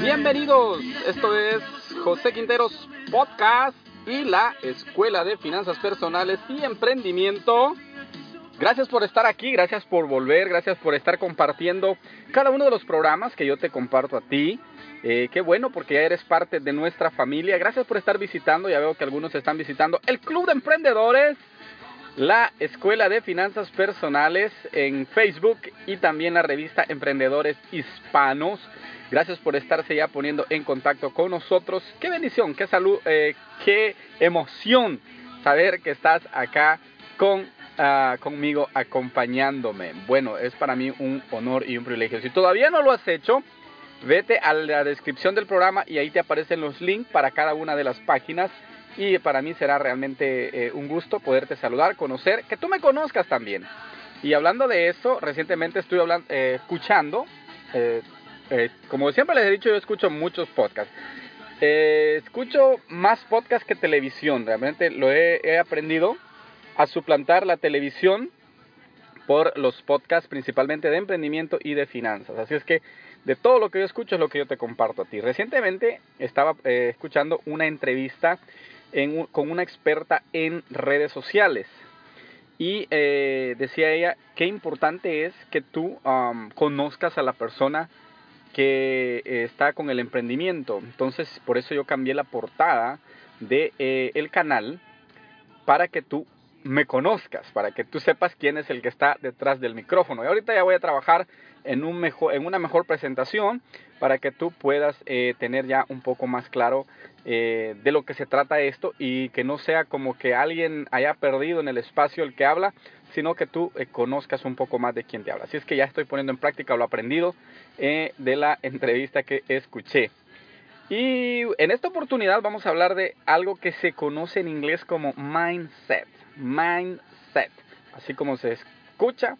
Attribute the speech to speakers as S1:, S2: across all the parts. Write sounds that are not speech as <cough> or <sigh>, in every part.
S1: Bienvenidos, esto es José Quinteros Podcast y la Escuela de Finanzas Personales y Emprendimiento. Gracias por estar aquí, gracias por volver, gracias por estar compartiendo cada uno de los programas que yo te comparto a ti. Eh, qué bueno porque ya eres parte de nuestra familia. Gracias por estar visitando, ya veo que algunos están visitando el Club de Emprendedores la Escuela de Finanzas Personales en Facebook y también la revista Emprendedores Hispanos. Gracias por estarse ya poniendo en contacto con nosotros. Qué bendición, qué salud, eh, qué emoción saber que estás acá con, ah, conmigo acompañándome. Bueno, es para mí un honor y un privilegio. Si todavía no lo has hecho, vete a la descripción del programa y ahí te aparecen los links para cada una de las páginas y para mí será realmente eh, un gusto poderte saludar, conocer, que tú me conozcas también. Y hablando de eso, recientemente estuve hablando, eh, escuchando, eh, como siempre les he dicho, yo escucho muchos podcasts. escucho más podcasts que televisión, realmente lo he, he aprendido a suplantar la televisión por los podcasts principalmente de emprendimiento y de finanzas. Así es que de todo lo que yo escucho es lo que yo te comparto a ti. Recientemente estaba escuchando una entrevista con una experta en redes sociales. Y eh, decía ella, qué importante es que tú conozcas a la persona que eh, está con el emprendimiento. Entonces, por eso yo cambié la portada de eh, el canal para que tú me conozcas, para que tú sepas quién es el que está detrás del micrófono. Y ahorita ya voy a trabajar en, un mejor, en una mejor presentación para que tú puedas tener ya un poco más claro eh, de lo que se trata esto y que no sea como que alguien haya perdido en el espacio el que habla, sino que tú eh, conozcas un poco más de quién te habla. Así es que ya estoy poniendo en práctica lo aprendido eh, de la entrevista que escuché. Y en esta oportunidad vamos a hablar de algo que se conoce en inglés como mindset. Mindset, así como se escucha.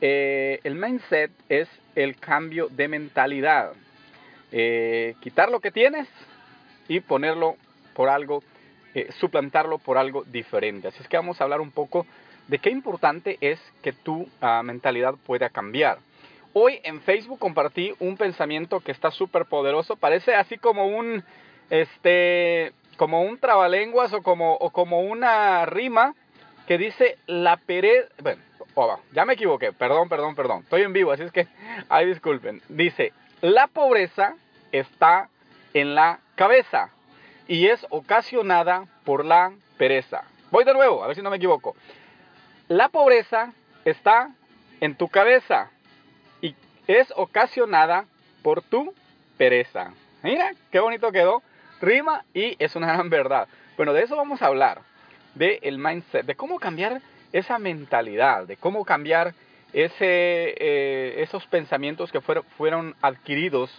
S1: el mindset es el cambio de mentalidad. quitar lo que tienes y ponerlo por algo, eh, suplantarlo por algo diferente. Así es que vamos a hablar un poco de qué importante es que tu ah, mentalidad pueda cambiar. Hoy en Facebook compartí un pensamiento que está súper poderoso, parece así como un, este, como un trabalenguas o como, o como una rima que dice la pereza, bueno, oh, ya me equivoqué, perdón, perdón, perdón, estoy en vivo, así es que, <laughs> ay, disculpen, dice, la pobreza está en la cabeza y es ocasionada por la pereza. Voy de nuevo, a ver si no me equivoco. La pobreza está en tu cabeza es ocasionada por tu pereza. Mira, qué bonito quedó. Rima y es una <laughs> gran verdad. Bueno, de eso vamos a hablar, de el mindset, de cómo cambiar esa mentalidad, de cómo cambiar ese, eh, esos pensamientos que fueron, fueron adquiridos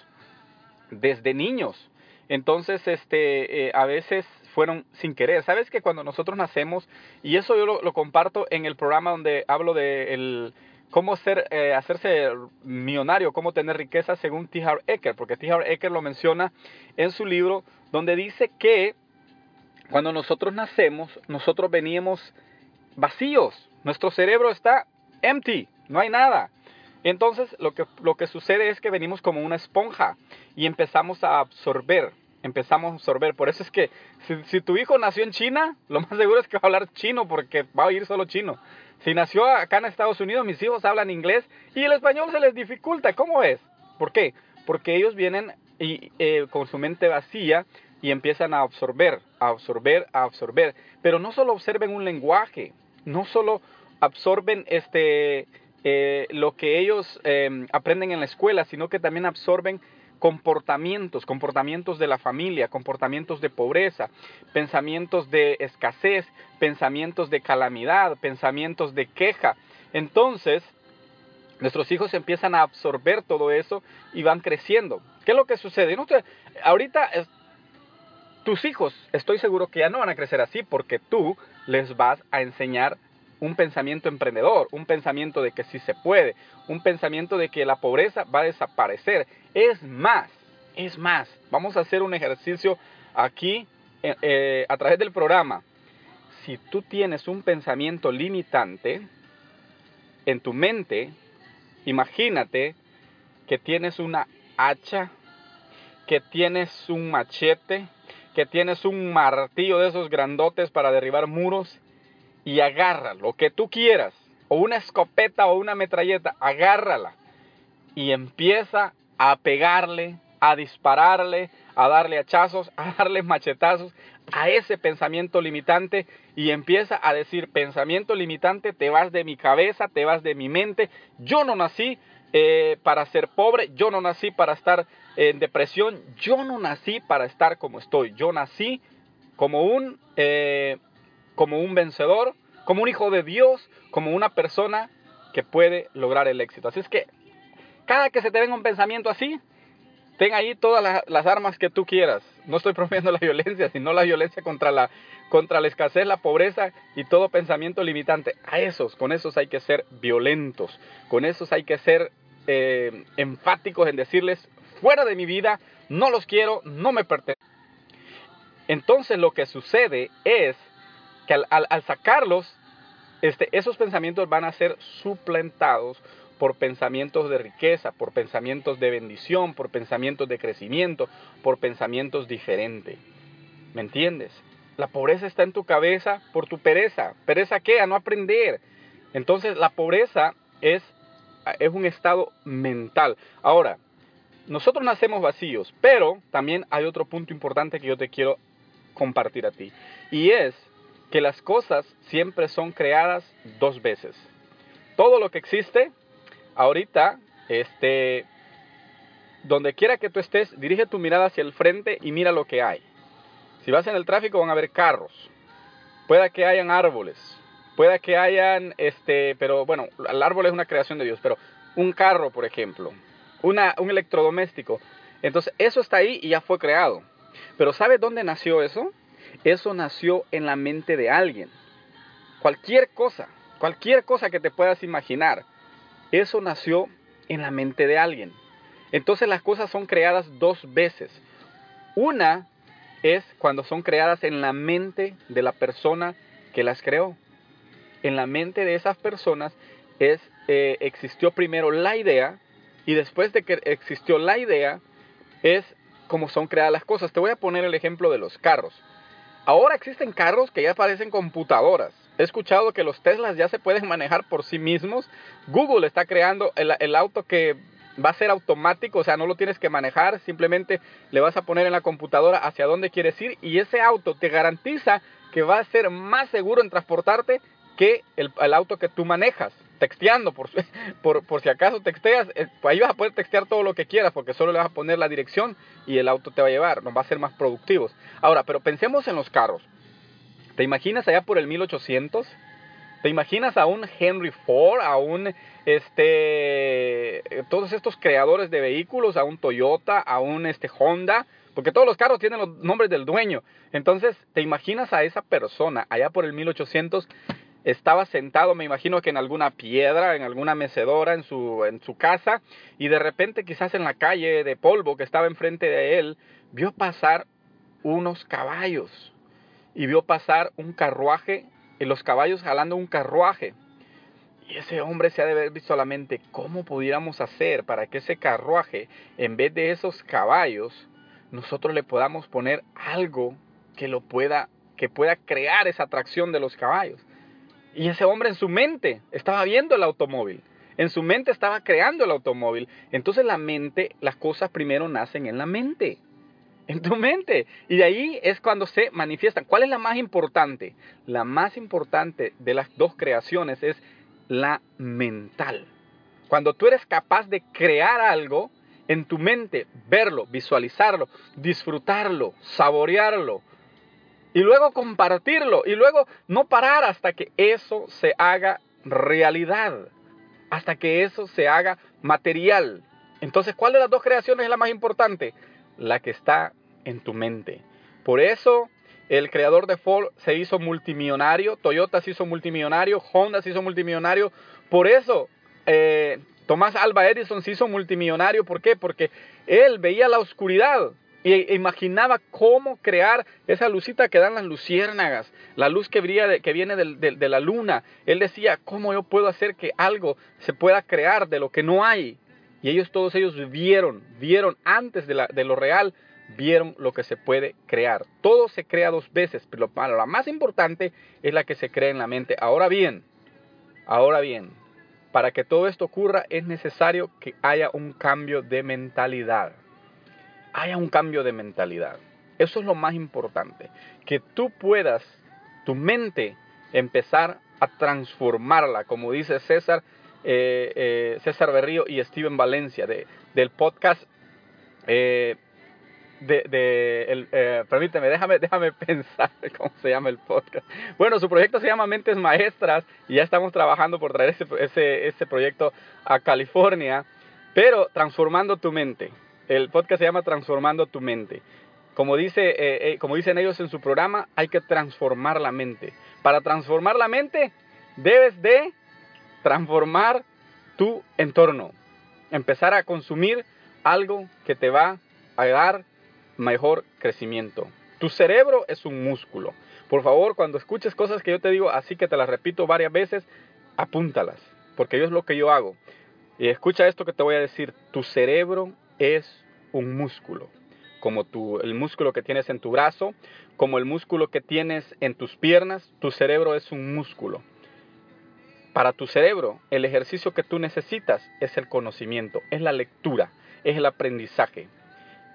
S1: desde niños. Entonces, este, eh, a veces fueron sin querer. Sabes que cuando nosotros nacemos, y eso yo lo, comparto en el programa donde hablo de el, cómo ser, eh, hacerse millonario, cómo tener riqueza según T. Harv Eker, porque T. Harv Eker lo menciona en su libro, donde dice que cuando nosotros nacemos, nosotros veníamos vacíos, nuestro cerebro está empty, no hay nada. Entonces lo que, lo que sucede es que venimos como una esponja y empezamos a absorber, empezamos a absorber. Por eso es que si, tu hijo nació en China, lo más seguro es que va a hablar chino porque va a oír solo chino. Si nació acá en Estados Unidos, mis hijos hablan inglés y el español se les dificulta. ¿Cómo es? ¿Por qué? Porque ellos vienen eh, con su mente vacía y empiezan a absorber, a absorber, a absorber. Pero no solo observen un lenguaje, no solo absorben este, eh, lo que ellos em, aprenden en la escuela, sino que también absorben comportamientos, comportamientos de la familia, comportamientos de pobreza, pensamientos de escasez, pensamientos de calamidad, pensamientos de queja. Entonces, nuestros hijos empiezan a absorber todo eso y van creciendo. ¿Qué es lo que sucede? Ahorita tus hijos, estoy seguro que ya no van a crecer así porque tú les vas a enseñar un pensamiento emprendedor, un pensamiento de que sí se puede, un pensamiento de que la pobreza va a desaparecer. Es más, es más, vamos a hacer un ejercicio aquí eh, eh, a través del programa. Si tú tienes un pensamiento limitante en tu mente, imagínate que tienes una hacha, que tienes un machete, que tienes un martillo de esos grandotes para derribar muros y agarra lo que tú quieras, o una escopeta o una metralleta, agárrala. Y empieza a pegarle, a dispararle, a darle hachazos, <laughs> a darle machetazos a ese pensamiento limitante y empieza a decir, pensamiento limitante, te vas de mi cabeza, te vas de mi mente, yo no nací eh, para ser pobre, yo no nací para estar en depresión, yo no nací para estar como estoy, yo nací como un eh, como un vencedor, como un hijo de Dios, como una persona que puede lograr el éxito. Así es que cada que se te venga un pensamiento así, ten ahí todas las, armas que tú quieras. No estoy promoviendo la violencia, sino la violencia contra la, contra la escasez, la pobreza y todo pensamiento limitante. A esos, con esos hay que ser violentos, con esos hay que ser eh, enfáticos en decirles, fuera de mi vida, no los quiero, no me pertenecen. Entonces lo que sucede es que al, sacarlos, este, esos pensamientos van a ser suplantados por pensamientos de riqueza, por pensamientos de bendición, por pensamientos de crecimiento, por pensamientos diferentes. ¿Me entiendes? La pobreza está en tu cabeza por tu pereza. ¿Pereza qué? A no aprender. Entonces la pobreza es, es un estado mental. Ahora, nosotros nacemos vacíos, pero también hay otro punto importante que yo te quiero compartir a ti. Y es que las cosas siempre son creadas dos veces. Todo lo que existe, ahorita, este, donde quiera que tú estés, dirige tu mirada hacia el frente y mira lo que hay. Si vas en el tráfico van a haber carros, pueda que hayan árboles, pueda que hayan, este, pero bueno, el árbol es una creación de Dios, pero un carro, por ejemplo, una, un electrodoméstico. Entonces, eso está ahí y ya fue creado. Pero ¿sabe dónde nació eso? Eso nació en la mente de alguien. Cualquier cosa, cualquier cosa que te puedas imaginar, eso nació en la mente de alguien. Entonces las cosas son creadas dos veces. Una es cuando son creadas en la mente de la persona que las creó. En la mente de esas personas es, eh, existió primero la idea y después de que existió la idea es como son creadas las cosas. Te voy a poner el ejemplo de los carros. Ahora existen carros que ya parecen computadoras. He escuchado que los Teslas ya se pueden manejar por sí mismos. Google está creando el, auto que va a ser automático, o sea, no lo tienes que manejar, simplemente le vas a poner en la computadora hacia dónde quieres ir y ese auto te garantiza que va a ser más seguro en transportarte que el, auto que tú manejas, texteando, por, <laughs> por, por si acaso texteas, eh, pues ahí vas a poder textear todo lo que quieras, porque solo le vas a poner la dirección y el auto te va a llevar, nos va a ser más productivos. Ahora, pero pensemos en los carros. ¿Te imaginas allá por el 1800? ¿Te imaginas a un Henry Ford, a un, este, todos estos creadores de vehículos, a un Toyota, a un, este, Honda? Porque todos los carros tienen los nombres del dueño. Entonces, ¿te imaginas a esa persona allá por el 1800 estaba sentado, me imagino que en alguna piedra, en alguna mecedora en su, en su casa, y de repente quizás en la calle de polvo que estaba enfrente de él, vio pasar unos caballos y vio pasar un carruaje, y los caballos jalando un carruaje. Y ese hombre se ha de haber visto cómo pudiéramos hacer para que ese carruaje, en vez de esos caballos, nosotros le podamos poner algo que lo pueda, que pueda crear esa atracción de los caballos. Y ese hombre en su mente estaba viendo el automóvil. En su mente estaba creando el automóvil. Entonces la mente, las cosas primero nacen en la mente. En tu mente. Y de ahí es cuando se manifiestan. ¿Cuál es la más importante? La más importante de las dos creaciones es la mental. Cuando tú eres capaz de crear algo en tu mente, verlo, visualizarlo, disfrutarlo, saborearlo, y luego compartirlo, y luego no parar hasta que eso se haga realidad, hasta que eso se haga material. Entonces, ¿cuál de las dos creaciones es la más importante? La que está en tu mente. Por eso el creador de Ford se hizo multimillonario, Toyota se hizo multimillonario, Honda se hizo multimillonario. Por eso eh, Tomás Alba Edison se hizo multimillonario. ¿Por qué? Porque él veía la oscuridad y imaginaba cómo crear esa lucita que dan las luciérnagas, la luz que brilla que viene de, la luna. Él decía, ¿cómo yo puedo hacer que algo se pueda crear de lo que no hay? Y ellos, todos ellos vieron, vieron antes de, de lo real, vieron lo que se puede crear. Todo se crea dos veces, pero la más importante es la que se crea en la mente. Ahora bien, ahora bien, para que todo esto ocurra es necesario que haya un cambio de mentalidad. Haya un cambio de mentalidad. Eso es lo más importante. Que tú puedas, tu mente, empezar a transformarla, como dice César, eh, eh, César Berrío y Steven Valencia de, del podcast eh, de, permíteme, déjame, déjame pensar <laughs> cómo se llama el podcast. Bueno, su proyecto se llama Mentes Maestras y ya estamos trabajando por traer ese, ese, ese proyecto a California, pero transformando tu mente. El podcast se llama Transformando tu mente. Como, dice, eh, eh, como dicen ellos en su programa, hay que transformar la mente. Para transformar la mente, debes de transformar tu entorno. Empezar a consumir algo que te va a dar mejor crecimiento. Tu cerebro es un músculo. Por favor, cuando escuches cosas que yo te digo, así que te las repito varias veces, apúntalas, porque yo es lo que yo hago. Y escucha esto que te voy a decir, tu cerebro es un músculo, como tu, el músculo que tienes en tu brazo, como el músculo que tienes en tus piernas, tu cerebro es un músculo. Para tu cerebro, el ejercicio que tú necesitas es el conocimiento, es la lectura, es el aprendizaje.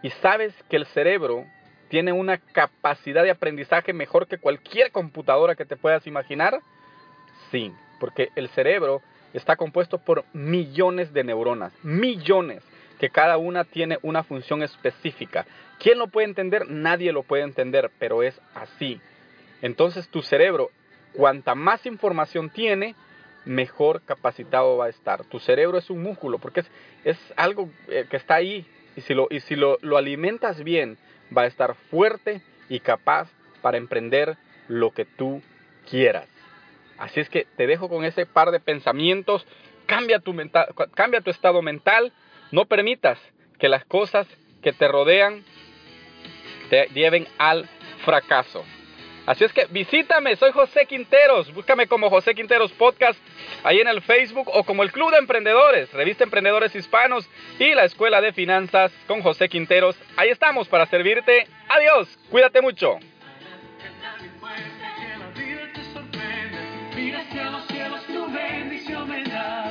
S1: Y sabes que el cerebro tiene una capacidad de aprendizaje mejor que cualquier computadora que te puedas imaginar. Sí, porque el cerebro está compuesto por millones de neuronas, millones, que cada una tiene una función específica. ¿Quién lo puede entender? Nadie lo puede entender, pero es así. Entonces tu cerebro, cuanta más información tiene, mejor capacitado va a estar. Tu cerebro es un músculo, porque es, es algo eh, que está ahí y si, lo, y si lo, lo alimentas bien, va a estar fuerte y capaz para emprender lo que tú quieras. Así es que te dejo con ese par de pensamientos. Cambia tu, mental, cambia tu estado mental. No permitas que las cosas que te rodean te lleven al fracaso. Así es que visítame, soy José Quinteros, búscame como José Quinteros Podcast ahí en el Facebook o como el Club de Emprendedores, Revista Emprendedores Hispanos y la Escuela de Finanzas con José Quinteros. Ahí estamos para servirte. Adiós, cuídate mucho.